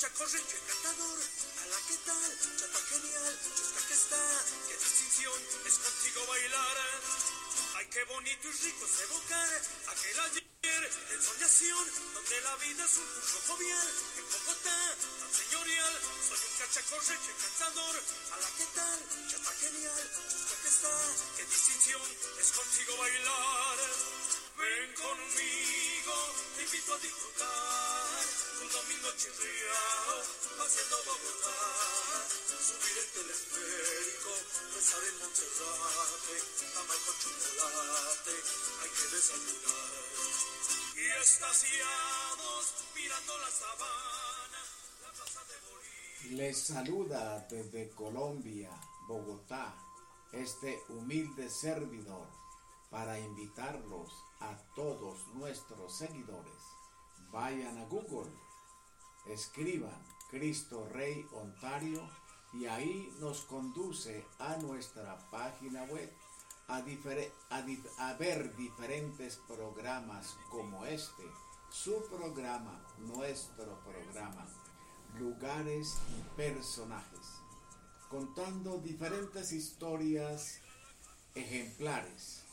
cachacorrecho encantador. la ¿qué tal? Chapa genial, chusca que está. Qué distinción es contigo bailar. Ay, qué bonito y rico es evocar aquel ayer en soñación, donde la vida es un curso jovial. En Bogotá, tan señorial, soy un cachacorrecho encantador. la ¿qué tal? Chapa genial, chusca que está. Qué distinción es contigo bailar. Ven conmigo, te invito a disfrutar un domingo chirriado, haciendo Bogotá. Subir el teleférico, rezar en Monserrate, amar con chocolate, hay que desayunar. Y estasiados, mirando la sabana, la plaza de Bolívar. Les saluda desde Colombia, Bogotá, este humilde servidor para invitarlos a todos nuestros seguidores. Vayan a Google, escriban Cristo Rey Ontario y ahí nos conduce a nuestra página web a, ver diferentes programas como este, su programa, nuestro programa, lugares y personajes, contando diferentes historias ejemplares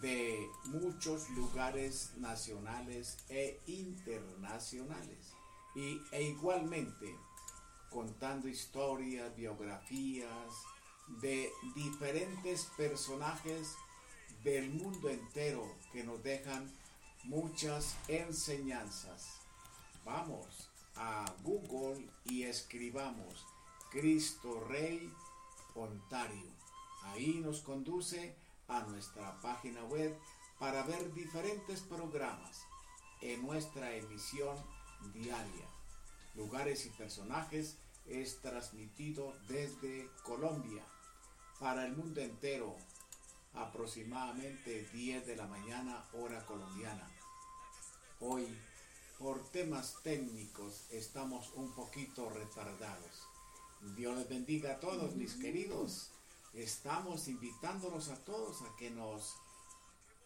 de muchos lugares nacionales e internacionales y, e igualmente contando historias, biografías de diferentes personajes del mundo entero que nos dejan muchas enseñanzas. Vamos a Google y escribamos Cristo Rey Ontario. Ahí nos conduce a nuestra página web para ver diferentes programas en nuestra emisión diaria. Lugares y personajes es transmitido desde Colombia para el mundo entero, aproximadamente 10 de la mañana hora colombiana. Hoy, por temas técnicos, estamos un poquito retardados. Dios les bendiga a todos mis queridos estamos invitándonos a todos a que nos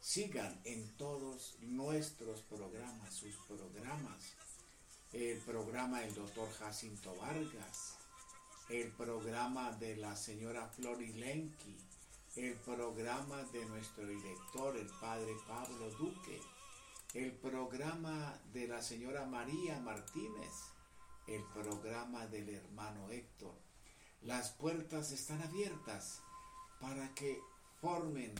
sigan en todos nuestros programas, sus programas. El programa del doctor Jacinto Vargas, el programa de la señora Flori Lenki, el programa de nuestro director, el padre Pablo Duque, el programa de la señora María Martínez, el programa del hermano Héctor las puertas están abiertas para que formen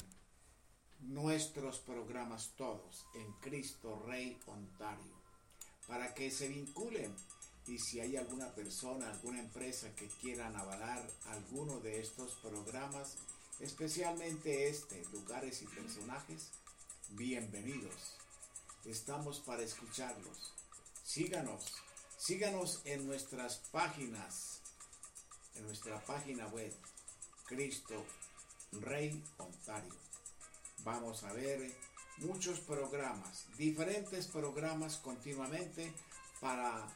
nuestros programas todos en Cristo Rey Ontario, para que se vinculen y si hay alguna persona, alguna empresa que quieran avalar alguno de estos programas, especialmente este, lugares y personajes, bienvenidos. Estamos para escucharlos. Síganos, síganos en nuestras páginas en nuestra página web Cristo Rey Ontario. Vamos a ver muchos programas, diferentes programas continuamente para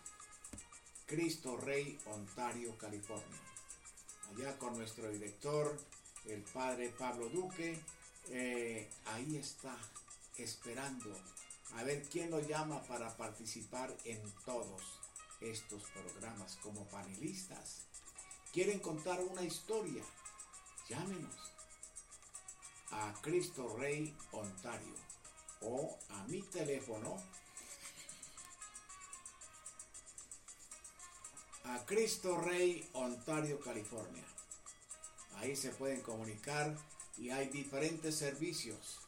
Cristo Rey Ontario, California. Allá con nuestro director, el padre Pablo Duque, eh, ahí está, esperando a ver quién lo llama para participar en todos estos programas como panelistas quieren contar una historia, llámenos a Cristo Rey Ontario o a mi teléfono a Cristo Rey Ontario, California. Ahí se pueden comunicar y hay diferentes servicios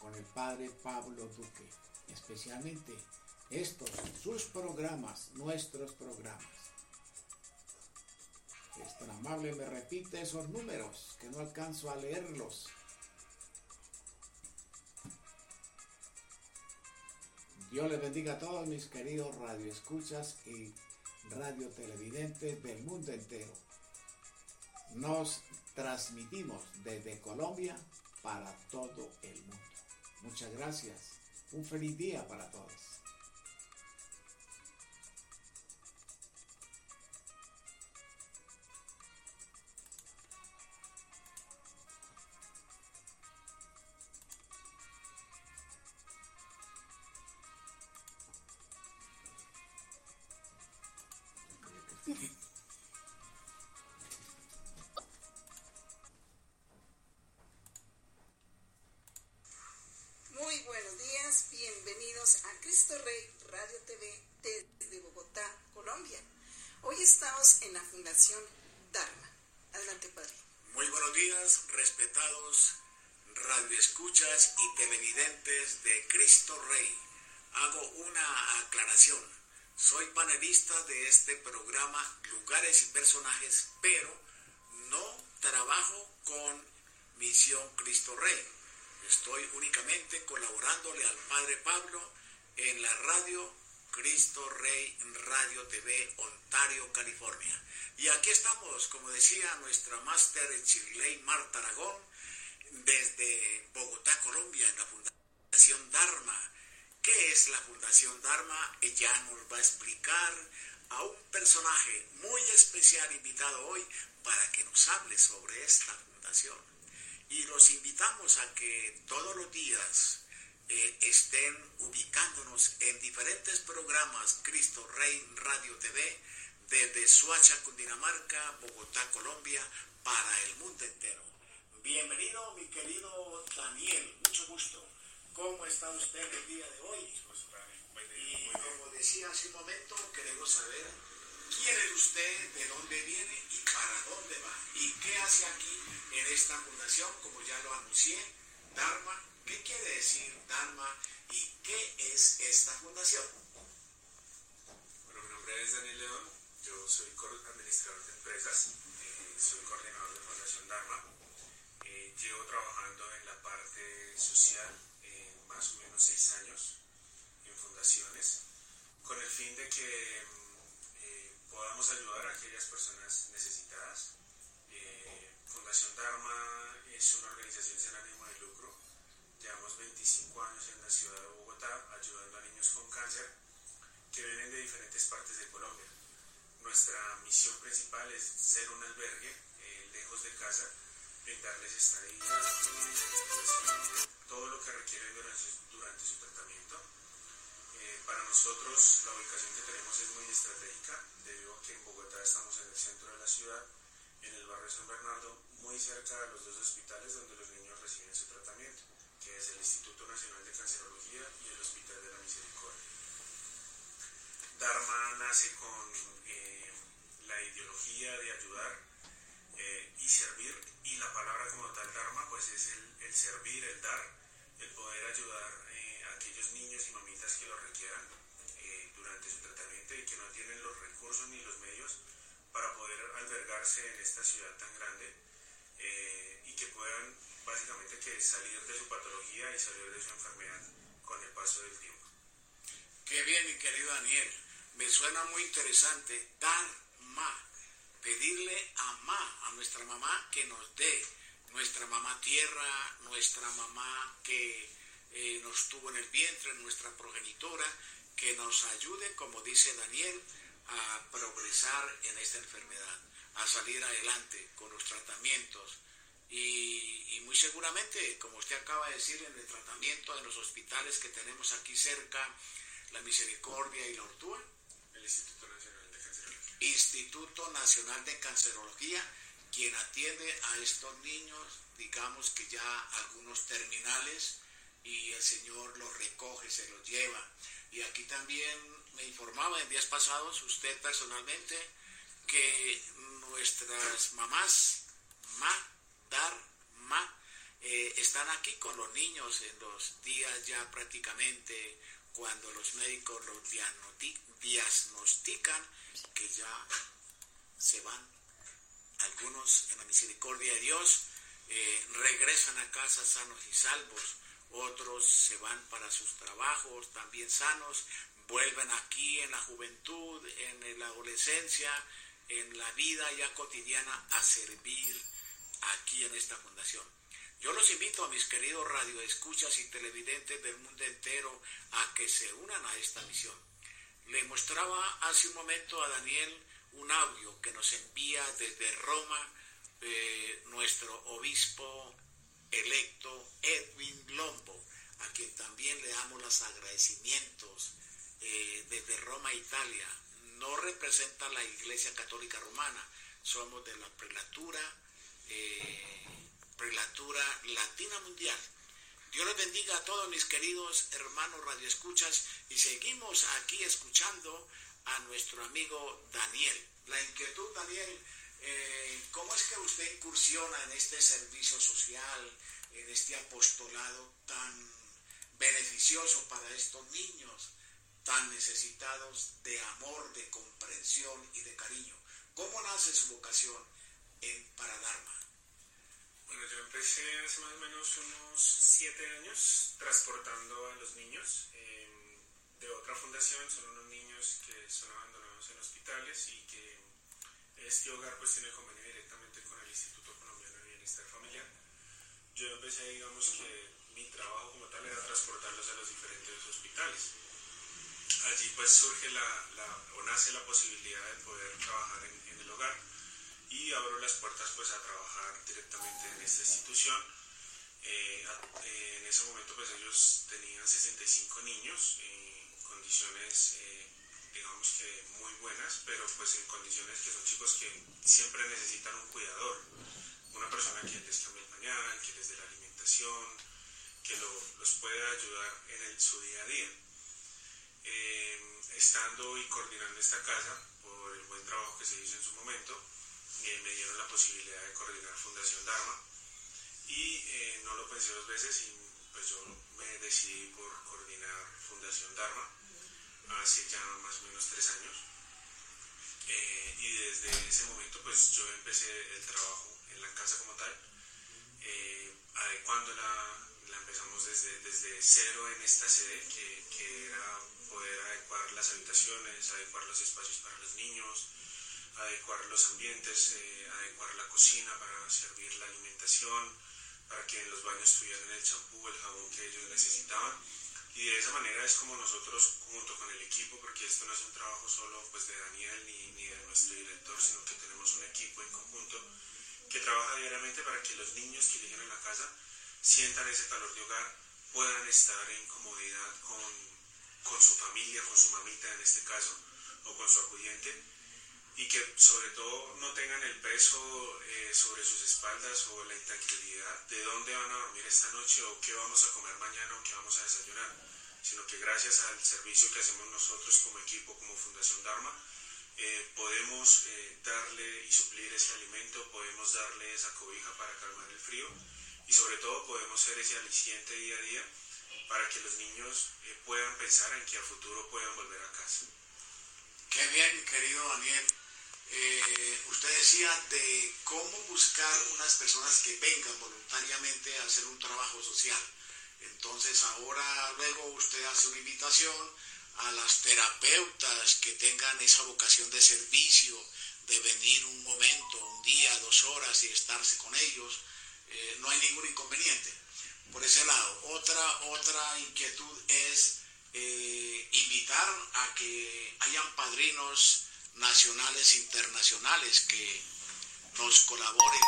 con el Padre Pablo Duque, especialmente estos, sus programas, nuestros programas es tan amable, me repite esos números que no alcanzo a leerlos. Dios les bendiga a todos mis queridos radioescuchas y radio televidentes del mundo entero. Nos transmitimos desde Colombia para todo el mundo. Muchas gracias. Un feliz día para todos. Radioescuchas y televidentes de Cristo Rey. Hago una aclaración. Soy panelista de este programa Lugares y Personajes, pero no trabajo con Misión Cristo Rey. Estoy únicamente colaborándole al Padre Pablo en la radio Cristo Rey Radio TV Ontario, California. Y aquí estamos, como decía nuestra máster Chiley Marta Aragón, desde Bogotá, Colombia, en la Fundación Dharma. ¿Qué es la Fundación Dharma? Ella nos va a explicar a un personaje muy especial invitado hoy para que nos hable sobre esta fundación. Y los invitamos a que todos los días eh, estén ubicándonos en diferentes programas Cristo Rey Radio TV desde Suacha, Cundinamarca, Bogotá, Colombia, para el mundo entero. Bienvenido, mi querido Daniel, mucho gusto. ¿Cómo está usted el día de hoy? Y como decía hace un momento, queremos saber quién es usted, de dónde viene y para dónde va. Y qué hace aquí en esta fundación, como ya lo anuncié, Dharma. ¿Qué quiere decir Dharma y qué es esta fundación? Bueno, mi nombre es Daniel León, yo soy administrador de empresas, eh, soy coordinador de Fundación Dharma. Eh, llevo trabajando en la parte social eh, más o menos seis años en fundaciones, con el fin de que mm, podamos ayudar a aquellas personas necesitadas. Fundación Dharma es una organización sin ánimo de lucro. Llevamos 25 años en la ciudad de Bogotá ayudando a niños con cáncer que vienen de diferentes partes de Colombia. Nuestra misión principal es ser un albergue eh, lejos de casa, brindarles estadía, todo lo que requieren durante, su tratamiento. Eh, para nosotros la ubicación que tenemos es muy estratégica, debido a que en Bogotá estamos en el centro de la ciudad, en el barrio San Bernardo, muy cerca de los dos hospitales donde los niños reciben su tratamiento, que es el Instituto Nacional de Cancerología y el Hospital de la Misericordia. Dharma nace con eh, la ideología de ayudar eh, y servir, y la palabra como tal Dharma pues es el, servir, el dar, el poder ayudar eh, a aquellos niños y mamitas que lo requieran durante su tratamiento y que no tienen los recursos ni los medios para poder albergarse en esta ciudad tan grande y que puedan básicamente que salir de su patología y salir de su enfermedad con el paso del tiempo. Qué bien, mi querido Daniel. Me suena muy interesante, dar ma, pedirle a ma, a nuestra mamá que nos dé, nuestra mamá tierra, nuestra mamá que eh, nos tuvo en el vientre, nuestra progenitora, que nos ayude, como dice Daniel, a progresar en esta enfermedad, a salir adelante con los tratamientos. Y, muy seguramente, como usted acaba de decir, en el tratamiento de los hospitales que tenemos aquí cerca, la Misericordia y la Ortúa. Instituto Nacional de Cancerología, quien atiende a estos niños, digamos que ya algunos terminales, y el Señor los recoge, se los lleva. Y aquí también me informaba en días pasados, usted personalmente, que nuestras mamás, ma, dar, ma, eh, están aquí con los niños en los días ya prácticamente cuando los médicos los diagnostican que ya se van. Algunos en la misericordia de Dios eh, regresan a casa sanos y salvos, otros se van para sus trabajos también sanos, vuelven aquí en la juventud, en la adolescencia, en la vida ya cotidiana a servir aquí en esta fundación. Yo los invito a mis queridos radioescuchas y televidentes del mundo entero a que se unan a esta misión. Le mostraba hace un momento a Daniel un audio que nos envía desde Roma eh, nuestro obispo electo Edwin Lombo, a quien también le damos los agradecimientos eh, desde Roma, Italia. No representa la Iglesia Católica Romana, somos de la prelatura. Eh, Prelatura Latina Mundial. Dios les bendiga a todos mis queridos hermanos radioescuchas y seguimos aquí escuchando a nuestro amigo Daniel. La inquietud, Daniel, eh, ¿cómo es que usted incursiona en este servicio social, en este apostolado tan beneficioso para estos niños, tan necesitados de amor, de comprensión y de cariño? ¿Cómo nace su vocación en, para Dharma? Bueno, yo empecé hace más o menos unos siete años transportando a los niños eh, de otra fundación. Son unos niños que son abandonados en hospitales y que este hogar pues tiene convenio directamente con el Instituto Colombiano de Bienestar Familiar. Yo empecé, digamos que mi trabajo como tal era transportarlos a los diferentes hospitales. Allí pues surge la, o nace la posibilidad de poder trabajar en el hogar y abro las puertas pues a trabajar directamente en esta institución. Eh, eh, en ese momento pues ellos tenían 65 niños en condiciones eh, digamos que muy buenas, pero pues en condiciones que son chicos que siempre necesitan un cuidador, una persona que les cambie el pañal, que les dé la alimentación, que los pueda ayudar en el, su día a día. estando y coordinando esta casa por el buen trabajo que se hizo en su momento, me dieron la posibilidad de coordinar Fundación Dharma. Y eh, no lo pensé dos veces y pues yo me decidí por coordinar Fundación Dharma hace ya más o menos tres años. Eh, y desde ese momento pues yo empecé el trabajo en la casa como tal. Eh, adecuándola la empezamos desde, desde cero en esta sede que, que era poder adecuar las habitaciones, adecuar los espacios para los niños, adecuar los ambientes, eh, adecuar la cocina para servir la alimentación, para que en los baños tuvieran el champú, el jabón que ellos necesitaban. Y de esa manera es como nosotros, junto con el equipo, porque esto no es un trabajo solo pues, de Daniel ni, ni de nuestro director, sino que tenemos un equipo en conjunto que trabaja diariamente para que los niños que lleguen a la casa sientan ese calor de hogar, puedan estar en comodidad con, con su familia, con su mamita en este caso, o con su acudiente, y que sobre todo no tengan el peso eh, sobre sus espaldas o la intranquilidad de dónde van a dormir esta noche o qué vamos a comer mañana o qué vamos a desayunar, sino que gracias al servicio que hacemos nosotros como equipo, como Fundación Dharma, eh, podemos eh, darle y suplir ese alimento, podemos darle esa cobija para calmar el frío y sobre todo podemos ser ese aliciente día a día para que los niños puedan pensar en que a futuro puedan volver a casa. Qué bien, querido Daniel. Eh, usted decía de cómo buscar unas personas que vengan voluntariamente a hacer un trabajo social. Entonces ahora luego usted hace una invitación a las terapeutas que tengan esa vocación de servicio, de venir un momento, un día, dos horas y estarse con ellos. Eh, no hay ningún inconveniente. Por ese lado, otra, otra inquietud es eh, invitar a que hayan padrinos nacionales e internacionales que nos colaboren,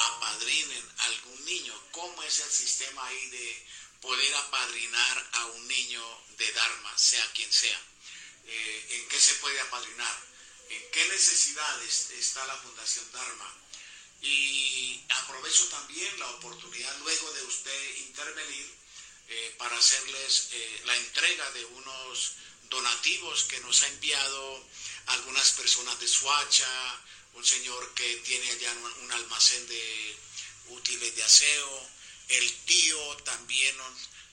apadrinen algún niño. ¿Cómo es el sistema ahí de poder apadrinar a un niño de Dharma, sea quien sea? Eh, ¿En qué se puede apadrinar? ¿En qué necesidades está la Fundación Dharma? Y aprovecho también la oportunidad luego de usted intervenir eh, para hacerles eh, la entrega de unos donativos que nos ha enviado algunas personas de Suacha, un señor que tiene allá un, almacén de útiles de aseo, el tío también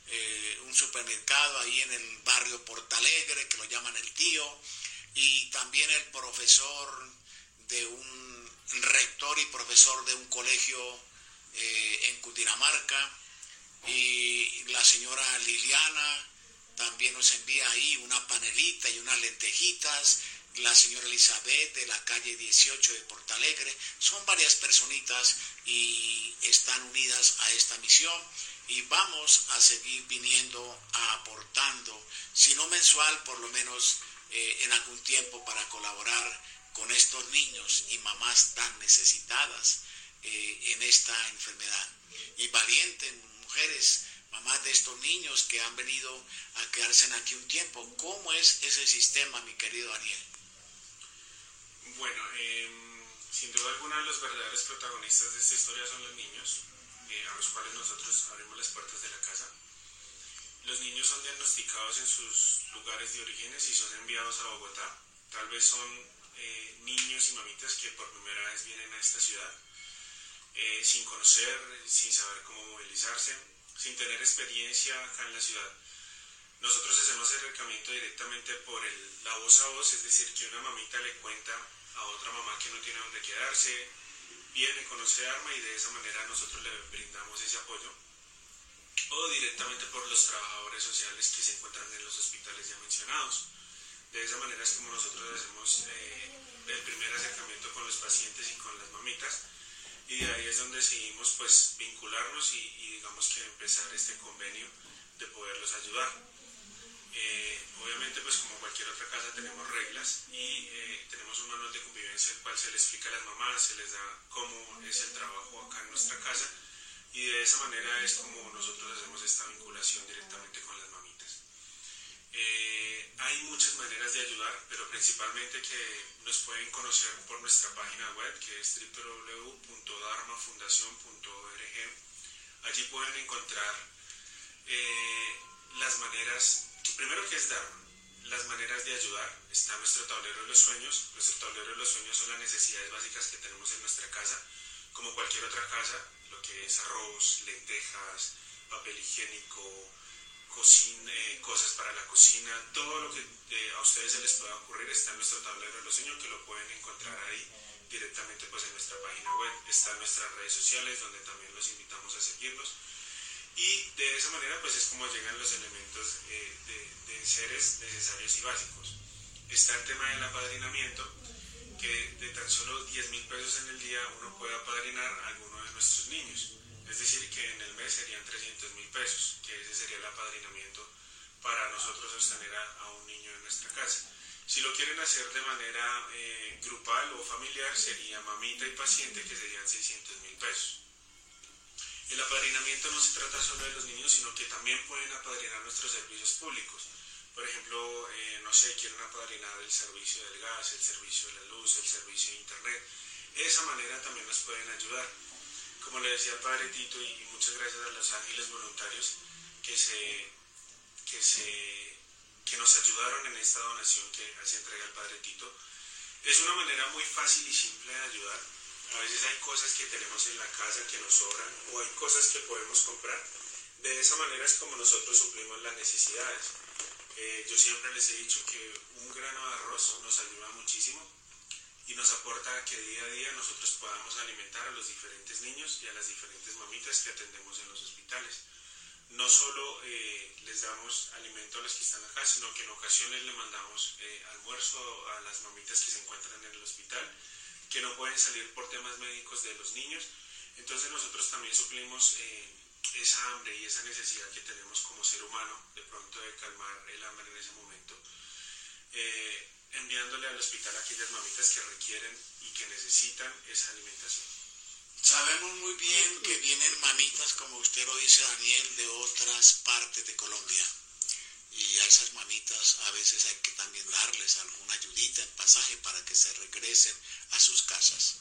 eh, un supermercado ahí en el barrio Portalegre que lo llaman el tío y también el profesor de un rector y profesor de un colegio eh, en Cundinamarca y la señora Liliana también nos envía ahí una panelita y unas lentejitas la señora Elizabeth de la calle 18 de Portalegre, son varias personitas y están unidas a esta misión y vamos a seguir viniendo, aportando, si no mensual, por lo menos eh, en algún tiempo para colaborar con estos niños y mamás tan necesitadas eh, en esta enfermedad. Y valientes mujeres, mamás de estos niños que han venido a quedarse aquí un tiempo. ¿Cómo es ese sistema, mi querido Daniel? Bueno, em, sin duda alguna los verdaderos protagonistas de esta historia son los niños, eh, a los cuales nosotros abrimos las puertas de la casa. Los niños son diagnosticados en sus lugares de orígenes y son enviados a Bogotá tal vez son eh, niños y mamitas que por primera vez vienen a esta ciudad eh, sin conocer, sin saber cómo movilizarse, sin tener experiencia acá en la ciudad. Nosotros hacemos el acercamiento directamente por el, la voz a voz, es decir, que una mamita le cuenta a otra mamá que no tiene dónde quedarse, viene, conoce arma y de esa manera nosotros le brindamos ese apoyo. O directamente por los trabajadores sociales que se encuentran en los hospitales ya mencionados. De esa manera es como nosotros hacemos eh, el primer acercamiento con los pacientes y con las mamitas. Y de ahí es donde decidimos pues vincularnos y, digamos que empezar este convenio de poderlos ayudar. Eh, obviamente, pues como cualquier otra casa tenemos reglas y eh, tenemos un manual de convivencia el cual se les explica a las mamás, se les da cómo es el trabajo acá en nuestra casa y de esa manera es como nosotros hacemos esta vinculación directamente con las mamitas. Eh, hay muchas maneras de ayudar, pero principalmente que nos pueden conocer por nuestra página web que es www.dharmafundación.org. Allí pueden encontrar las maneras primero que es dar las maneras de ayudar. Está nuestro tablero de los sueños. Nuestro tablero de los sueños son las necesidades básicas que tenemos en nuestra casa, como cualquier otra casa, lo que es arroz, lentejas, papel higiénico, eh, cosas para la cocina, todo lo que eh, a ustedes se les pueda ocurrir está en nuestro tablero de los sueños que lo pueden encontrar ahí directamente pues en nuestra página web. Está en nuestras redes sociales donde también los invitamos a seguirlos y de esa manera pues es como llegan los elementos eh, de, de, seres necesarios y básicos. Está el tema del apadrinamiento, que de tan solo 10 mil pesos en el día uno puede apadrinar a alguno de nuestros niños. Es decir, que en el mes serían 300 mil pesos, que ese sería el apadrinamiento para nosotros sostener a, a, un niño en nuestra casa. Si lo quieren hacer de manera eh, grupal o familiar, sería mamita y paciente, que serían 600 mil pesos. El apadrinamiento no se trata solo de los niños, sino que también pueden apadrinar nuestros servicios públicos. Por ejemplo, eh, no sé, quieren apadrinar el servicio del gas, el servicio de la luz, el servicio de internet. De esa manera también nos pueden ayudar. Como le decía el padre Tito, y, muchas gracias a los ángeles voluntarios que, se, que, se, que nos ayudaron en esta donación que hace entrega el padre Tito. Es una manera muy fácil y simple de ayudar a veces hay cosas que tenemos en la casa que nos sobran o hay cosas que podemos comprar. De esa manera es como nosotros suplimos las necesidades. Eh, yo siempre les he dicho que un grano de arroz nos ayuda muchísimo y nos aporta que día a día nosotros podamos alimentar a los diferentes niños y a las diferentes mamitas que atendemos en los hospitales. No solo eh, les damos alimento a los que están acá, sino que en ocasiones le mandamos eh, almuerzo a las mamitas que se encuentran en el hospital que no pueden salir por temas médicos de los niños. Entonces nosotros también suplimos eh, esa hambre y esa necesidad que tenemos como ser humano de pronto de calmar el hambre en ese momento, eh, enviándole al hospital a aquellas mamitas que requieren y que necesitan esa alimentación. Sabemos muy bien que vienen mamitas, como usted lo dice Daniel, de otras partes de Colombia y a esas mamitas a veces hay que también darles alguna ayudita en pasaje para que se regresen a sus casas.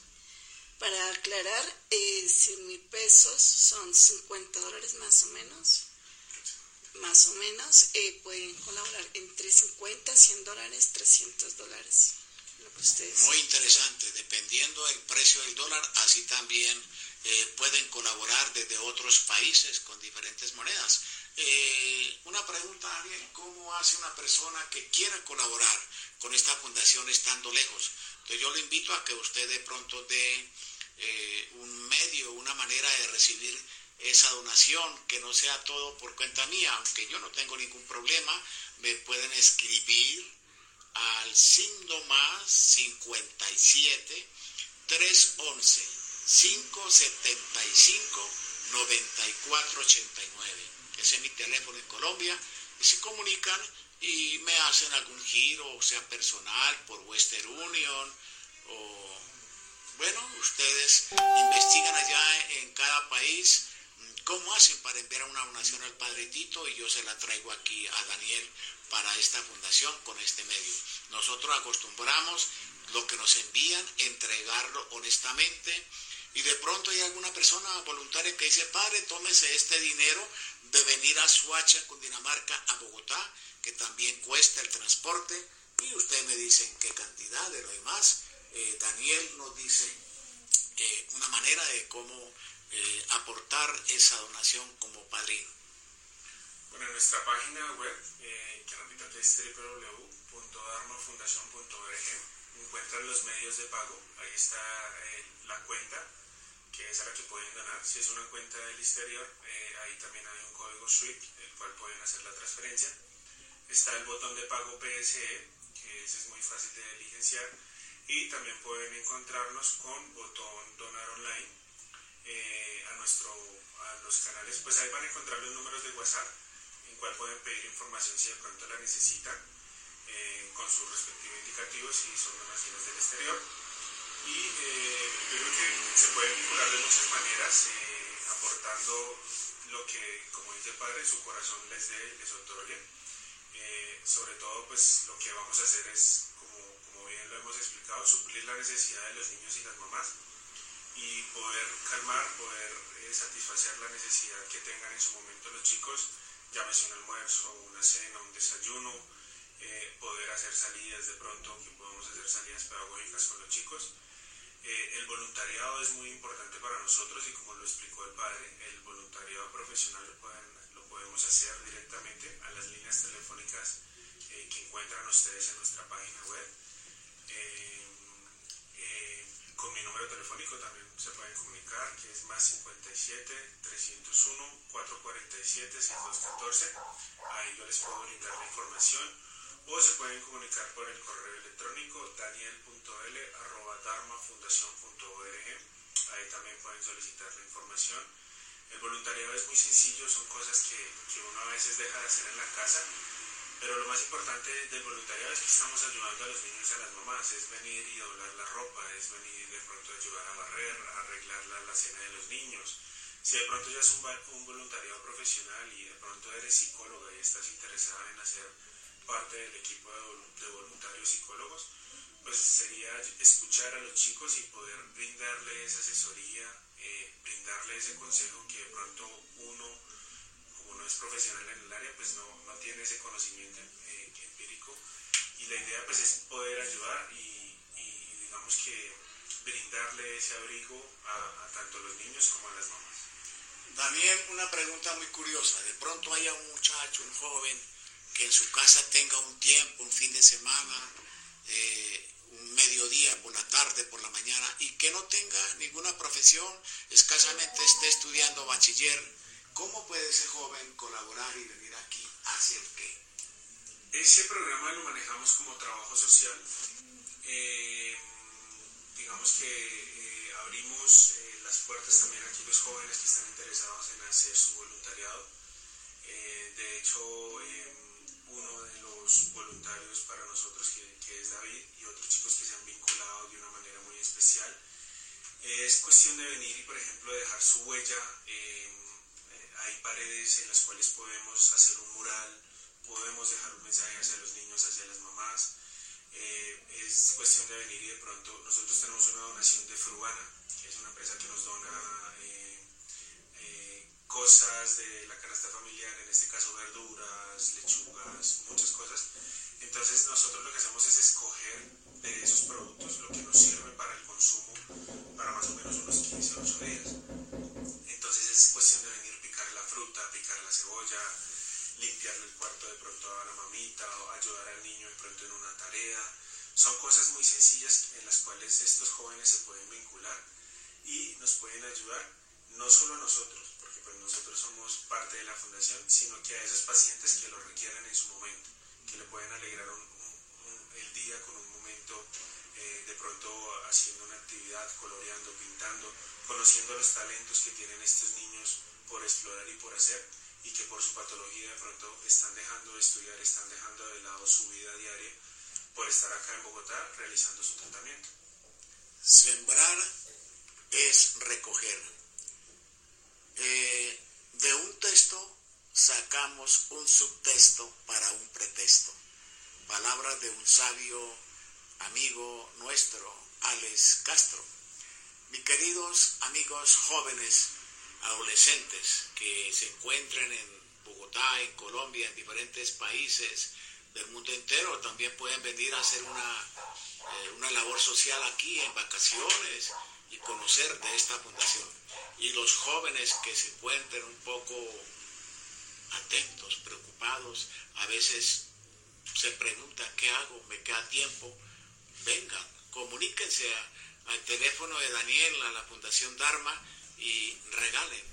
Para aclarar, eh, 100 mil pesos son 50 dólares más o menos. Más o menos eh, pueden colaborar entre 50, 100 dólares, 300 dólares. Muy interesante, dependiendo del precio del dólar, así también eh, pueden colaborar desde otros países con diferentes monedas. Eh, una pregunta, Ariel, ¿cómo hace una persona que quiera colaborar con esta fundación estando lejos? Entonces yo le invito a que usted de pronto dé eh, un medio, una manera de recibir esa donación, que no sea todo por cuenta mía, aunque yo no tengo ningún problema, me pueden escribir al signo más 57 311 575 9489 ese es mi teléfono en Colombia, y se comunican y me hacen algún giro, sea personal, por Western Union, o bueno, ustedes investigan allá en cada país cómo hacen para enviar una donación al Padre Tito y yo se la traigo aquí a Daniel para esta fundación con este medio. Nosotros acostumbramos lo que nos envían, entregarlo honestamente y de pronto hay alguna persona voluntaria que dice, padre, tómese este dinero de venir a Suacha, Cundinamarca, a Bogotá, que también cuesta el transporte, y usted me dice en qué cantidad de lo demás. Eh, Daniel nos dice eh, una manera de cómo eh, aportar esa donación como padrino. Bueno, en nuestra página web, que repito que es www.dharmafundación.org, encuentran los medios de pago. Ahí está la cuenta que es a la que pueden donar. Si es una cuenta del exterior, ahí también hay un código SWIFT, el cual pueden hacer la transferencia. Está el botón de pago PSE, que ese es muy fácil de diligenciar. Y también pueden encontrarnos con botón donar online eh, a, nuestro, a los canales. Pues ahí van a encontrar los números de WhatsApp, en cual pueden pedir información si de pronto la necesitan, eh, con su respectivo indicativo si son donaciones del exterior. Y eh, yo creo que se puede vincular de muchas maneras, aportando lo que, como dice el Padre, su corazón les dé, les otorgue. Eh, sobre todo, pues lo que vamos a hacer es, como, como bien lo hemos explicado, suplir la necesidad de los niños y las mamás y poder calmar, poder eh, satisfacer la necesidad que tengan en su momento los chicos, llámese un almuerzo, una cena, un desayuno, eh, poder hacer salidas de pronto, que podamos hacer salidas pedagógicas con los chicos. El voluntariado es muy importante para nosotros y como lo explicó el padre, el voluntariado profesional lo podemos hacer directamente a las líneas telefónicas eh, que encuentran ustedes en nuestra página web. Eh, eh, con mi número telefónico también se pueden comunicar, que es más 57 301 447 6214. Ahí yo les puedo brindar la información. O se pueden comunicar por el correo electrónico daniel.l.dharmafundación.org. Ahí también pueden solicitar la información el voluntariado es muy sencillo, son cosas que, que uno a veces deja de hacer en la casa, pero lo más importante del voluntariado es que estamos ayudando a los niños y a las mamás, es venir y doblar la ropa, es venir de pronto ayudar a barrer, a arreglar la, cena de los niños. Si de pronto ya es un, un, voluntariado profesional y de pronto eres psicóloga y estás interesada en hacer parte del equipo de, voluntarios psicólogos, pues sería escuchar a los chicos y poder brindarles asesoría, eh, brindarle ese consejo que de pronto uno, como no es profesional en el área, pues no, no tiene ese conocimiento eh, empírico. Y la idea pues es poder ayudar y, y digamos que brindarle ese abrigo a, tanto los niños como a las mamás. También una pregunta muy curiosa. De pronto haya un muchacho, un joven, que en su casa tenga un tiempo, un fin de semana, eh, un mediodía, por la tarde, por la mañana, y que no tenga ninguna profesión, escasamente esté estudiando bachiller, ¿cómo puede ese joven colaborar y venir aquí a hacer qué? Ese programa lo manejamos como trabajo social. Eh, digamos que eh, abrimos eh, las puertas también a los jóvenes que están interesados en hacer su voluntariado. de hecho, uno de los voluntarios para nosotros, que, que, es David, y otros chicos que se han vinculado de una manera muy especial. Es cuestión de venir y, por ejemplo, dejar su huella. Eh, hay paredes en las cuales podemos hacer un mural, podemos dejar un mensaje hacia los niños, hacia las mamás. Eh, es cuestión de venir y de pronto nosotros tenemos una donación de Fruana, que es una empresa que nos dona cosas de la canasta familiar, en este caso verduras, lechugas, muchas cosas. Entonces nosotros lo que hacemos es escoger de esos productos lo que nos sirve para el consumo para más o menos unos 15 o 8 días. Entonces es cuestión de venir picar la fruta, picar la cebolla, limpiarle el cuarto de pronto a la mamita o ayudar al niño de pronto en una tarea. Son cosas muy sencillas en las cuales estos jóvenes se pueden vincular y nos pueden ayudar no solo a nosotros, nosotros somos parte de la fundación, sino que a esos pacientes que lo requieren en su momento, que le pueden alegrar el día con un momento eh, de pronto haciendo una actividad, coloreando, pintando, conociendo los talentos que tienen estos niños por explorar y por hacer y que por su patología de pronto están dejando de estudiar, están dejando de lado su vida diaria por estar acá en Bogotá realizando su tratamiento. Sembrar es recoger. Eh, de un texto sacamos un subtexto para un pretexto. Palabras de un sabio amigo nuestro, Alex Castro. Mis queridos amigos jóvenes, adolescentes que se encuentren en Bogotá, en Colombia, en diferentes países, del mundo entero también pueden venir a hacer una, eh, una labor social aquí en vacaciones y conocer de esta fundación. Y los jóvenes que se encuentren un poco atentos, preocupados, a veces se preguntan, ¿qué hago? ¿Me queda tiempo? Vengan, comuníquense al teléfono de Daniel, a la Fundación Dharma y regalen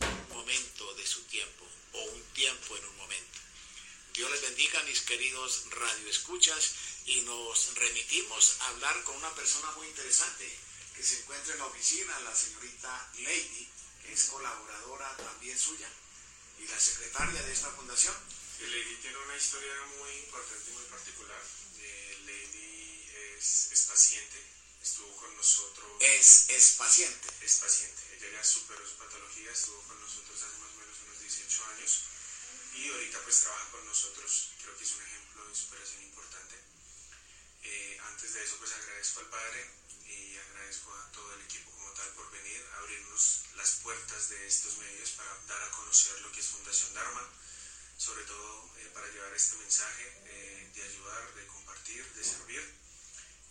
un momento de su tiempo o un tiempo en un momento. Dios les bendiga, mis queridos radioescuchas, y nos remitimos a hablar con una persona muy interesante que se encuentra en la oficina, la señorita Lady, que es colaboradora también suya y la secretaria de esta fundación. Lady tiene una historia muy importante y muy particular. Eh, Lady es, es, paciente, estuvo con nosotros. Es, es paciente. Es paciente. Ella ya superó su patología, estuvo con nosotros hace más o menos unos 18 años y ahorita pues trabaja con nosotros. Creo que es un ejemplo de superación importante. Eh, antes de eso pues agradezco al Padre agradezco a todo el equipo como tal por venir a abrirnos las puertas de estos medios para dar a conocer lo que es Fundación Dharma, sobre todo eh, para llevar este mensaje eh, de ayudar, de compartir, de servir.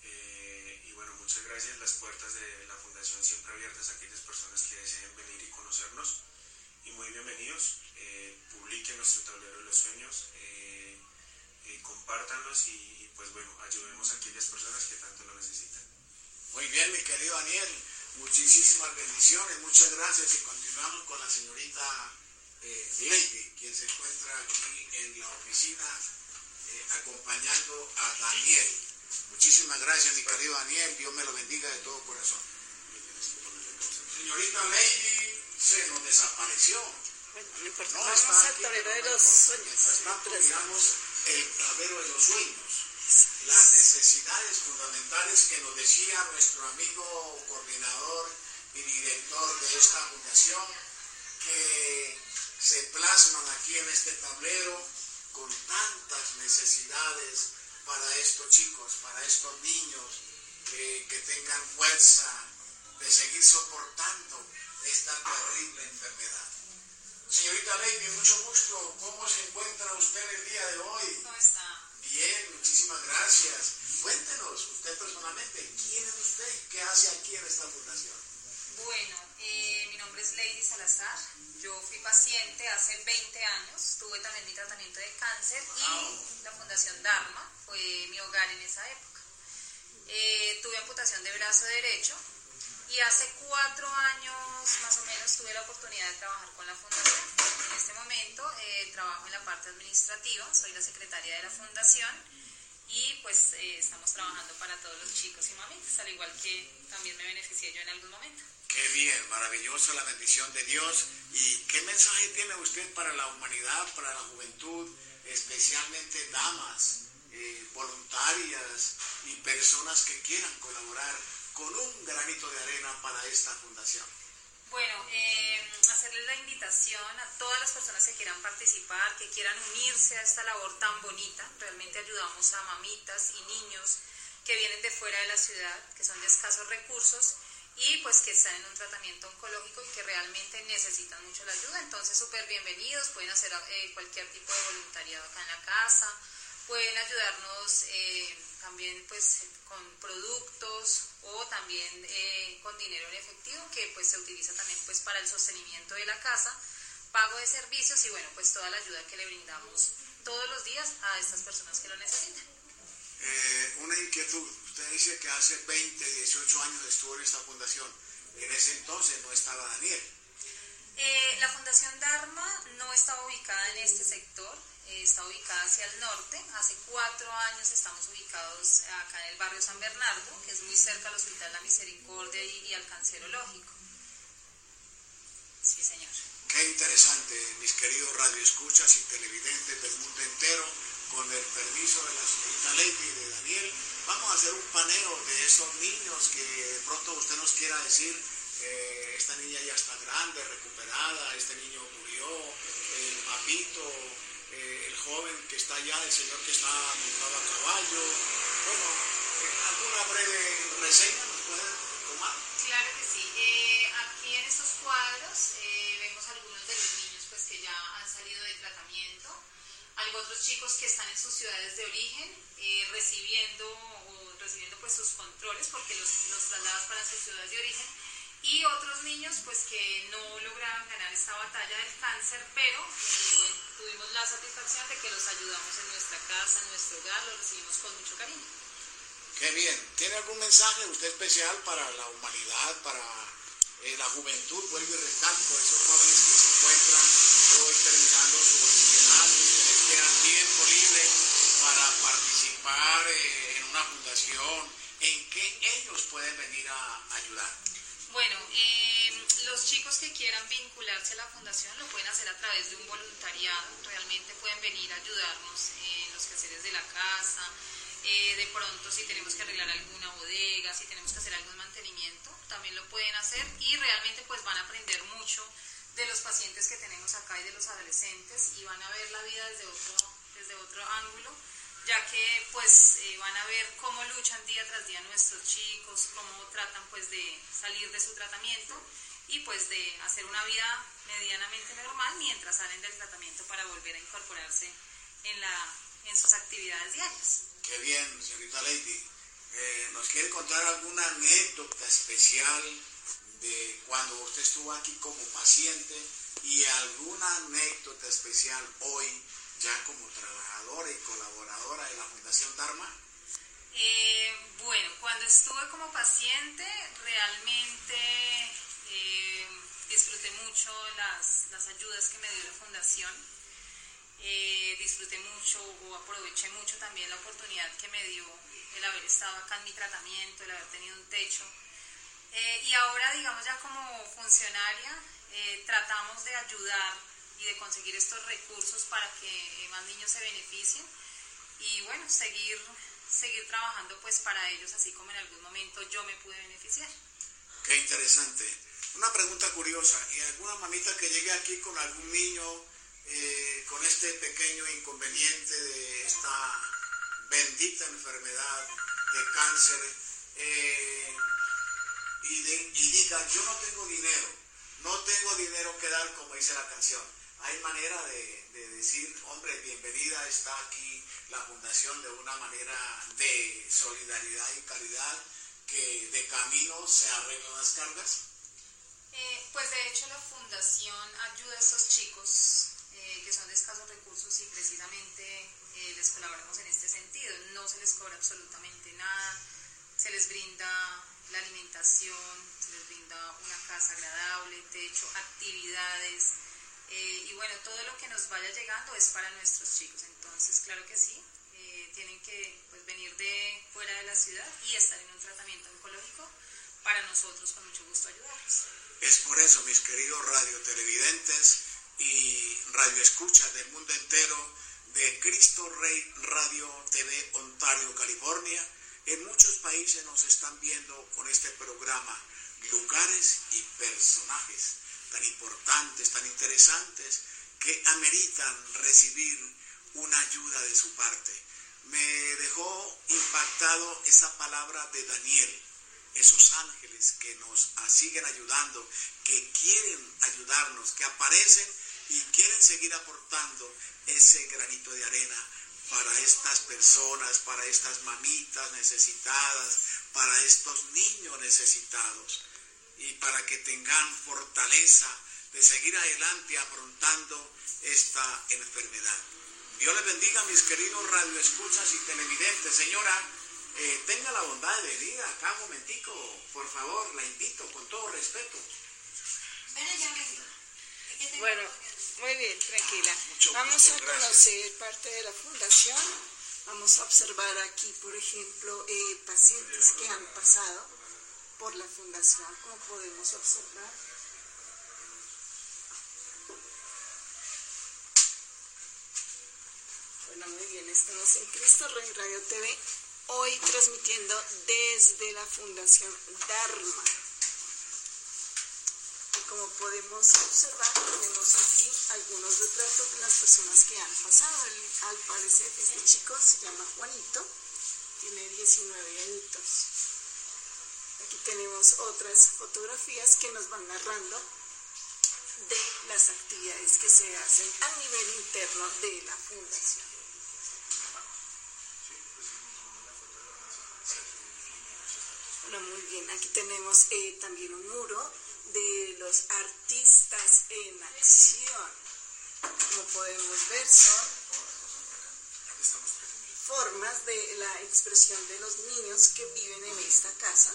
Eh, y bueno, muchas gracias. Las puertas de la Fundación siempre abiertas a aquellas personas que deseen venir y conocernos. Y muy bienvenidos. publiquen nuestro tablero de los sueños, compártanlos y, y pues bueno, ayudemos a aquellas personas que tanto lo necesitan. Muy bien, mi querido Daniel. Muchísimas bendiciones, muchas gracias y continuamos con la señorita eh, Lady, quien se encuentra aquí en la oficina eh, acompañando a Daniel. Muchísimas gracias, mi querido Daniel. Dios me lo bendiga de todo corazón. Señorita Lady se nos desapareció. Bueno, no importa, no vamos al tablero de los sueños. Tanto, miramos el tablero de los sueños las necesidades fundamentales que nos decía nuestro amigo coordinador y director de esta fundación, que se plasman aquí en este tablero con tantas necesidades para estos chicos, para estos niños, que tengan fuerza de seguir soportando esta terrible enfermedad. Señorita Lady, mucho gusto. ¿Cómo se encuentra usted el día de hoy? ¿Cómo está? Bien, muchísimas gracias. Cuéntenos, usted personalmente, ¿quién es usted y qué hace aquí en esta fundación? Bueno, eh, mi nombre es Lady Salazar. Yo fui paciente hace 20 años, tuve también mi tratamiento de cáncer y la Fundación Dharma fue mi hogar en esa época. Eh, tuve amputación de brazo derecho y hace cuatro años más o menos tuve la oportunidad de trabajar con la fundación. En este momento eh, trabajo en la parte administrativa, soy la secretaria de la fundación y pues eh, estamos trabajando para todos los chicos y mamitas, al igual que también me beneficié yo en algún momento. Qué bien, maravillosa la bendición de Dios. ¿Y qué mensaje tiene usted para la humanidad, para la juventud, especialmente damas, eh, voluntarias y personas que quieran colaborar con un granito de arena para esta fundación? Bueno, eh, hacerles la invitación a todas las personas que quieran participar, que quieran unirse a esta labor tan bonita. Realmente ayudamos a mamitas y niños que vienen de fuera de la ciudad, que son de escasos recursos y pues que están en un tratamiento oncológico y que realmente necesitan mucho la ayuda. Entonces, súper bienvenidos, pueden hacer eh, cualquier tipo de voluntariado acá en la casa, pueden ayudarnos eh, también pues con productos o también eh, con dinero en efectivo que pues se utiliza también pues para el sostenimiento de la casa, pago de servicios y bueno pues toda la ayuda que le brindamos todos los días a estas personas que lo necesitan. Eh, una inquietud, usted dice que hace 20, 18 años estuvo en esta fundación, en ese entonces no estaba Daniel. Eh, la Fundación Dharma no estaba ubicada en este sector, está ubicada hacia el norte. Hace cuatro años estamos ubicados acá en el barrio San Bernardo, que es muy cerca al Hospital La Misericordia y, al Cancerológico. Sí, señor. Qué interesante, mis queridos radioescuchas y televidentes del mundo entero, con el permiso de la señorita Lady y de Daniel, vamos a hacer un paneo de esos niños que pronto usted nos quiera decir, eh, esta niña ya está grande, recuperada, este niño murió, el papito, eh, el joven que está allá, el señor que está montado a caballo. Bueno, eh, ¿alguna breve reseña nos pueden tomar? Claro que sí. Eh, aquí en estos cuadros vemos algunos de los niños pues, que ya han salido de tratamiento. Otros chicos que están en sus ciudades de origen recibiendo, recibiendo pues sus controles porque los, los trasladas para sus ciudades de origen y otros niños pues que no lograron ganar esta batalla del cáncer, pero eh, tuvimos la satisfacción de que los ayudamos en nuestra casa, en nuestro hogar, los recibimos con mucho cariño. Qué bien. ¿Tiene algún mensaje usted especial para la humanidad, para eh, la juventud? Vuelvo y recalco, esos jóvenes que se encuentran hoy terminando su bachillerato y que les queda tiempo libre para participar eh, en una fundación, ¿en qué ellos pueden venir a ayudar? Bueno, eh, los chicos que quieran vincularse a la fundación lo pueden hacer a través de un voluntariado. Realmente pueden venir a ayudarnos en los quehaceres de la casa. Eh, de pronto, si tenemos que arreglar alguna bodega, si tenemos que hacer algún mantenimiento, también lo pueden hacer y realmente pues van a aprender mucho de los pacientes que tenemos acá y de los adolescentes y van a ver la vida desde otro, desde otro ángulo ya que pues eh, van a ver cómo luchan día tras día nuestros chicos, cómo tratan pues de salir de su tratamiento y pues de hacer una vida medianamente normal mientras salen del tratamiento para volver a incorporarse en, la, en sus actividades diarias. Qué bien, señorita Lady. Eh, ¿Nos quiere contar alguna anécdota especial de cuando usted estuvo aquí como paciente y alguna anécdota especial hoy ya como y colaboradora de la Fundación Dharma? Eh, bueno, cuando estuve como paciente realmente eh, disfruté mucho las, las, ayudas que me dio la Fundación. Eh, disfruté mucho o aproveché mucho también la oportunidad que me dio el haber estado acá en mi tratamiento, el haber tenido un techo. y ahora, digamos, ya como funcionaria, tratamos de ayudar y de conseguir estos recursos para que eh, más niños se beneficien y bueno, seguir, seguir trabajando pues para ellos, así como en algún momento yo me pude beneficiar. Qué interesante. Una pregunta curiosa, ¿y alguna mamita que llegue aquí con algún niño eh, con este pequeño inconveniente de esta bendita enfermedad de cáncer eh, y, y diga, yo no tengo dinero, no tengo dinero que dar como dice la canción? Hay manera de, decir, hombre, bienvenida, está aquí la fundación de una manera de solidaridad y caridad que de camino se arreglan las cargas? Eh, pues de hecho la fundación ayuda a estos chicos eh, que son de escasos recursos y precisamente eh, les colaboramos en este sentido. No se les cobra absolutamente nada, se les brinda la alimentación, se les brinda una casa agradable, techo, actividades eh, y bueno, todo lo que nos vaya llegando es para nuestros chicos. Entonces, claro que sí, eh, tienen que pues, venir de fuera de la ciudad y estar en un tratamiento oncológico para nosotros con mucho gusto ayudarlos. Es por eso, mis queridos radiotelevidentes y radioescuchas del mundo entero de Cristo Rey Radio TV Ontario, California, en muchos países nos están viendo con este programa lugares y personajes tan importantes, tan interesantes, que ameritan recibir una ayuda de su parte. Me dejó impactado esa palabra de Daniel, esos ángeles que nos siguen ayudando, que quieren ayudarnos, que aparecen y quieren seguir aportando ese granito de arena para estas personas, para estas mamitas necesitadas, para estos niños necesitados y para que tengan fortaleza de seguir adelante afrontando esta enfermedad. Dios les bendiga, mis queridos radioescuchas y televidentes. Señora, eh, tenga la bondad de venir acá un momentico, por favor, la invito con todo respeto. Bueno, muy bien, tranquila. Ah, Vamos a conocer parte de la fundación. Vamos a observar aquí, por ejemplo, eh, pacientes que han pasado por la fundación, como podemos observar. Bueno, muy bien, estamos en Cristo Rey Radio TV, hoy transmitiendo desde la Fundación Dharma. Y como podemos observar, tenemos aquí algunos retratos de las personas que han pasado. Al parecer, este chico se llama Juanito, tiene 19 añitos. Aquí tenemos otras fotografías que nos van narrando de las actividades que se hacen a nivel interno de la fundación. Bueno, muy bien, aquí tenemos eh, también un muro de los artistas en acción. Como podemos ver, son formas de la expresión de los niños que viven en esta casa.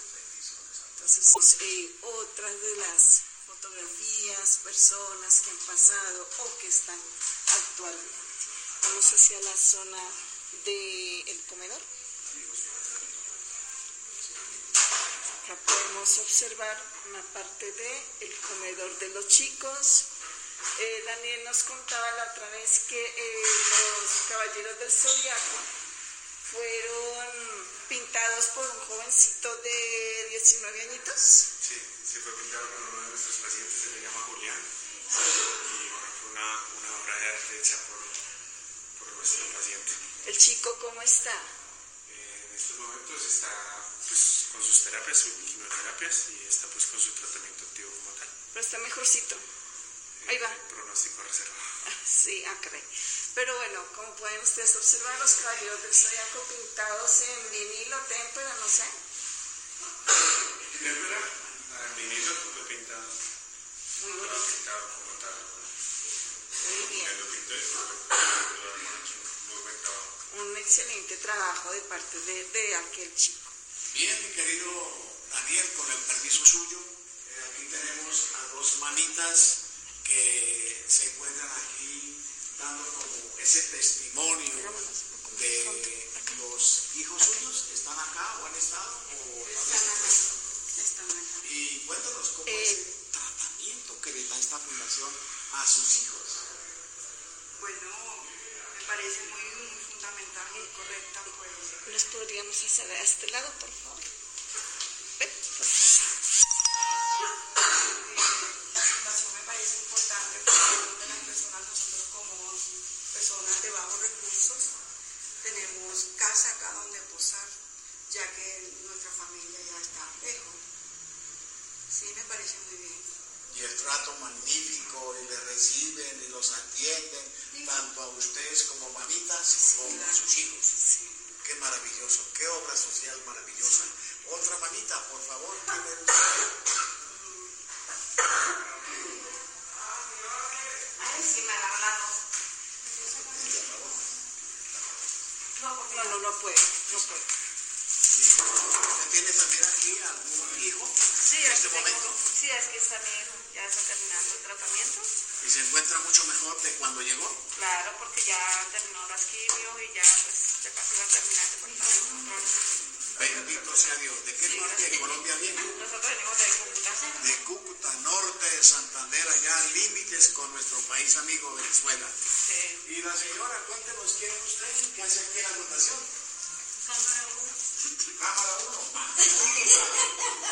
Entonces, eh, otras de las fotografías, personas que han pasado o que están actualmente. Vamos hacia la zona del comedor. Acá podemos observar una parte del el comedor de los chicos. Eh, Daniel nos contaba la otra vez que eh, los caballeros del zodiaco fueron pintados por un jovencito de 19 añitos. Sí, se fue pintado por uno de nuestros pacientes, se le llama Julián. Y bueno, fue una, una obra de arte hecha por, por nuestro paciente. ¿El chico cómo está? Eh, en estos momentos está pues, con sus terapias, sus quimioterapias y está pues con su tratamiento activo como tal. Pero está mejorcito. Ahí va. Pronóstico reservado. Sí, ah, caray. Pero bueno, como pueden ustedes observar, los caballeros del zodiaco pintados en vinilo, témpera, no sé. Témpera, en vinilo, lo pintado. Muy Lo pintado como tal. Muy bien. Lo pintó y lo. Un excelente trabajo de parte de, de aquel chico. Bien, mi querido Daniel, con el permiso suyo, eh, aquí tenemos a dos manitas que se encuentran aquí dando como ese testimonio de los hijos suyos. ¿Están acá o han estado? O encuentran? Están acá. Y cuéntanos cómo Eh, es el tratamiento que le da esta fundación a sus hijos. Bueno, me parece muy, muy fundamental y correcta, pues. ¿Los podríamos hacer a este lado, por favor? Parece muy bien. y el trato magnífico y le reciben y los atienden tanto a ustedes como mamitas como a sus hijos. Sí. Qué maravilloso, qué obra social maravillosa. Otra manita, por favor. Ay, sí, me la. No, No, no, no puede, no puede. ¿Usted tiene también aquí algún hijo Sí, en este momento? sí, es que también ya está terminando el tratamiento. y se encuentra mucho mejor de cuando llegó? Claro, porque ya terminó las quimios y ya pues ya casi va a terminar de tratamiento. Bendito sea Dios. ¿De qué parte de Colombia viene? Nosotros venimos de Cúcuta. De Cúcuta, norte de Santander, allá límites con nuestro país amigo Venezuela. Sí. Y la señora, cuéntenos quién es usted, qué hace aquí en la fundación. cámara uno. Cámara 1.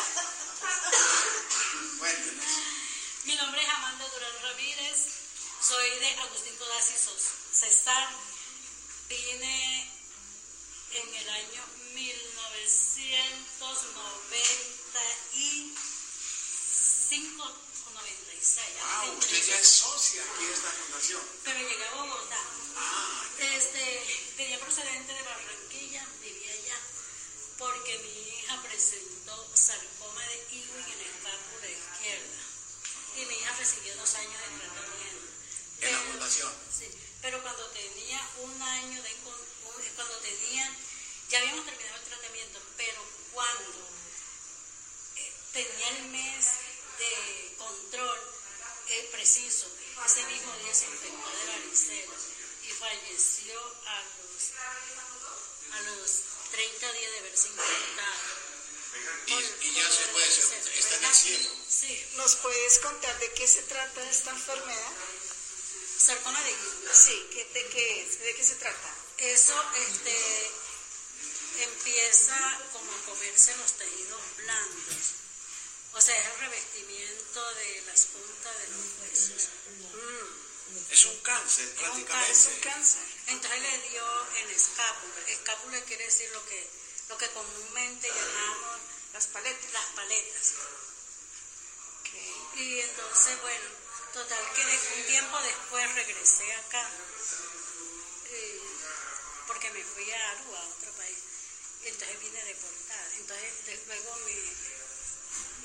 Mi nombre es Amanda Durán Ramírez, soy de Agustín Codazzi Cesar. Vine en el año 1995 o 96. Ah, usted ya es socia aquí de esta fundación. Pero llegué a Bogotá. Ah, Este, venía procedente de Barranquilla, vivía allá, porque mi hija presentó sarcoma de Ewing en el escápula izquierda. Y mi hija recibió dos años de tratamiento. en la fundación. Sí, pero cuando tenía un año de cuando tenía ya habíamos terminado el tratamiento, pero cuando eh, tenía el mes de control eh, preciso, ese mismo día se infectó de varicela y falleció a los a los 30 días de haberse infectado. Y, ya se puede, se- varicela. está en el cielo. Sí, ¿Nos puedes contar de qué se trata esta enfermedad? sarcoma de. Sí, ¿qué- ¿de qué es? ¿De qué se trata? Eso este, empieza como a comerse los tejidos blandos. O sea, es el revestimiento de las puntas de los huesos. Es un cáncer prácticamente. Es un cáncer. Entonces le dio en escápula. Escápula quiere decir lo que, lo que comúnmente llamamos Las paletas. Y entonces, bueno, Total que un tiempo después regresé acá, eh, porque me fui a Aruba, a otro país, entonces vine deportada. Entonces luego me,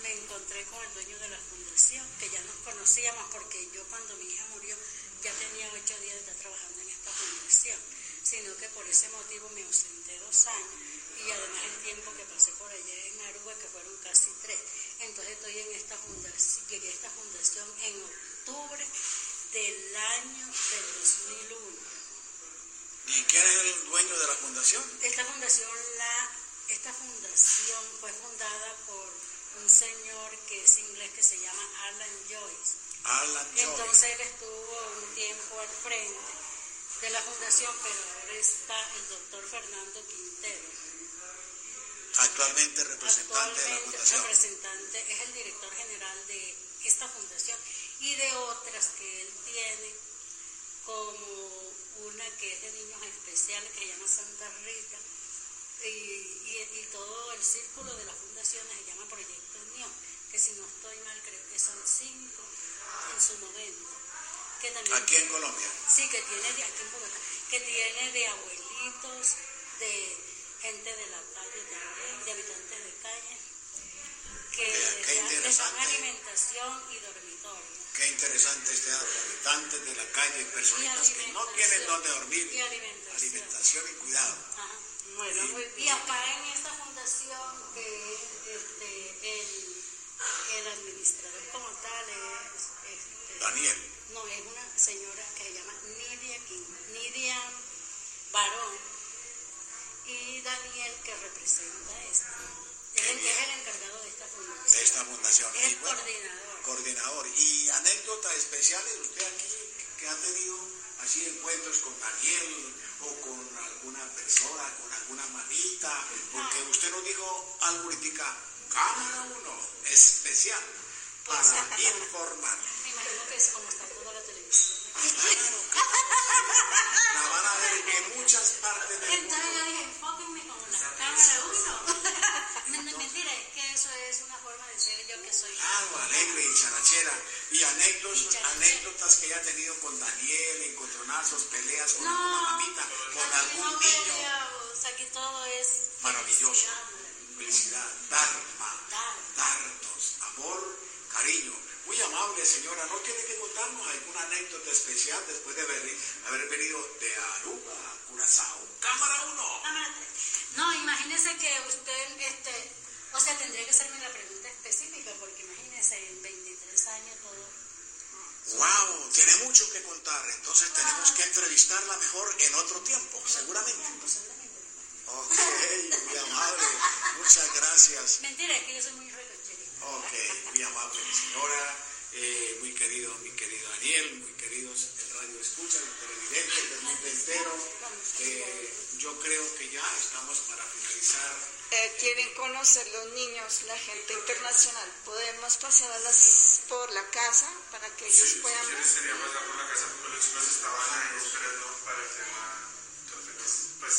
me encontré con el dueño de la fundación, que ya nos conocíamos, porque yo cuando mi hija murió ya tenía ocho días de estar trabajando en esta fundación, sino que por ese motivo me ausenté dos años y además el tiempo que pasé por allá en Aruba, que fueron casi tres. Entonces estoy en esta fundación, llegué a esta fundación en octubre del año del 2001. ¿Y quién es el dueño de la fundación? Esta fundación, la, esta fundación fue fundada por un señor que es inglés que se llama Alan Joyce. Alan Joyce. Entonces él estuvo un tiempo al frente de la fundación, pero ahora está el doctor Fernando Quintero. Actualmente representante de la fundación. representante, es el director general de esta fundación y de otras que él tiene, como una que es de niños especiales que se llama Santa Rita, y, y, todo el círculo de las fundaciones se llama Proyecto Unión, que si no estoy mal creo que son cinco en su momento. Que también, aquí en Colombia. Sí, que tiene de aquí en Bogotá, que tiene de abuelitos, de gente de la calle también, de habitantes de calle, que les dan alimentación y dormitorio. Qué interesante este dato, habitantes de la calle, personitas que no tienen dónde dormir. Y alimentación. alimentación y cuidado. Ajá. Bueno, y acá en esta fundación, que este, el, el, administrador como tal es... Este, Daniel. No, es una señora que se llama Nidia, Nidia Barón y Daniel que representa esto. Es el, es el encargado de esta fundación. De esta fundación. Es el coordinador. Coordinador. ¿Y anécdotas especiales usted aquí que ha tenido así encuentros con Daniel o con alguna persona, con alguna manita? Porque usted nos dijo algo ahorita, cámara uno, especial, para informar. Me imagino que es como está la. La van a ver en muchas partes del mundo. Entonces yo dije, enfóquenme con la cámara uno. Mentira, es que eso es una forma de ser yo que soy. Algo alegre y charachera. Y anécdotas, anécdotas que haya tenido con Daniel, encontronazos, peleas con alguna mamita, con algún no niño. Peleamos, aquí todo es Maravilloso. Felicidad, dharma, darnos, amor, cariño. Muy amable señora, ¿no tiene que contarnos alguna anécdota especial después de haber, haber venido de Aruba, Curazao? Cámara 1. Cámara 3. No, imagínese que usted, este, o sea, tendría que hacerme la pregunta específica, porque imagínese, en 23 años todo. Wow, tiene mucho que contar, entonces tenemos que entrevistarla mejor en otro tiempo, seguramente. Ok, muy amable, muchas gracias. Mentira, es que yo soy muy. Ok, muy amable señora, eh, muy querido, mi querido Daniel, muy queridos el radio escucha, el televidente del mundo entero. Eh, yo creo que ya estamos para finalizar. Eh, quieren conocer los niños, la gente internacional. Podemos pasar a las, por la casa para que ellos Sí, puedan. si quieres sería pasar por la casa porque los chicos estaban ahí esperando para el tema. Entonces, pues...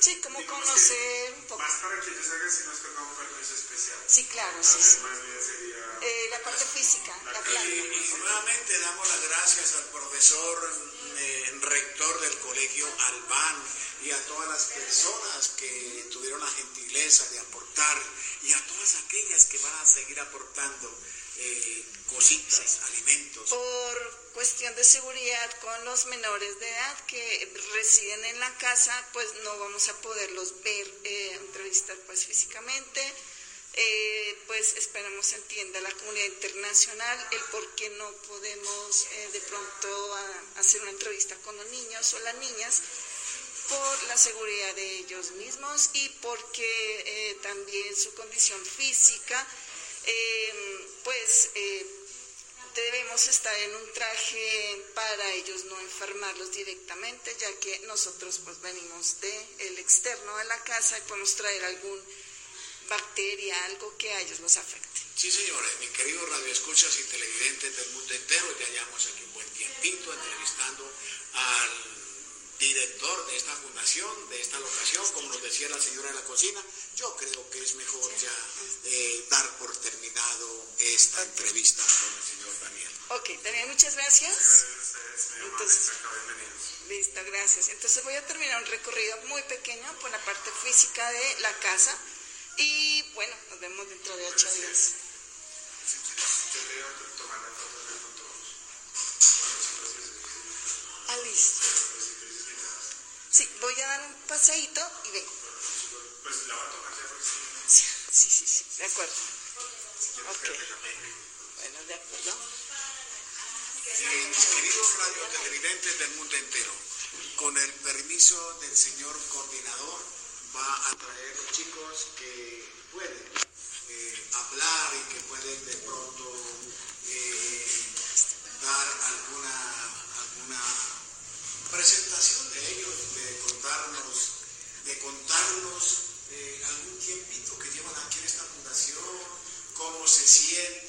Sí, como conocer poco. Más para que ellos hagan si nos toca un permiso especial. Sí, claro, sí, sí. más bien sería... Eh, la parte física, la Y, planta. y nuevamente damos las gracias al profesor eh, rector del colegio Albán y a todas las personas que tuvieron la gentileza de aportar y a todas aquellas que van a seguir aportando eh, cositas, alimentos. Por cuestión de seguridad con los menores de edad que residen en la casa, pues no vamos a poderlos ver, eh, entrevistar pues físicamente. Eh, pues esperamos entienda la comunidad internacional el por qué no podemos eh, de pronto hacer una entrevista con los niños o las niñas por la seguridad de ellos mismos y porque también su condición física, eh, pues eh, debemos estar en un traje para ellos no enfermarlos directamente, ya que nosotros pues venimos del externo de la casa y podemos traer algún bacteria, algo que a ellos los afecte. Sí, señores, mis queridos radioescuchas y televidentes del mundo entero, ya llevamos aquí un buen tiempito entrevistando al director de esta fundación, de esta locación, como nos decía la señora de la cocina. Yo creo que es mejor ya eh, dar por terminado esta entrevista con el señor Daniel. Ok, también muchas gracias. Entonces, listo, gracias. Entonces voy a terminar un recorrido muy pequeño por la parte física de la casa y bueno, nos vemos dentro de ocho días. Sí, voy a dar un paseíto y vengo. Pues la va a tomar ya porque Sí, sí, sí, sí, de acuerdo. Ok. Bueno, de acuerdo. Eh, mis queridos radiotelevidentes del mundo entero, con el permiso del señor coordinador, va a traer los chicos que pueden eh, hablar y que pueden de pronto eh, dar alguna, alguna presentación de ellos, de contarnos, de contarnos eh, algún tiempito que llevan aquí en esta fundación, cómo se sienten,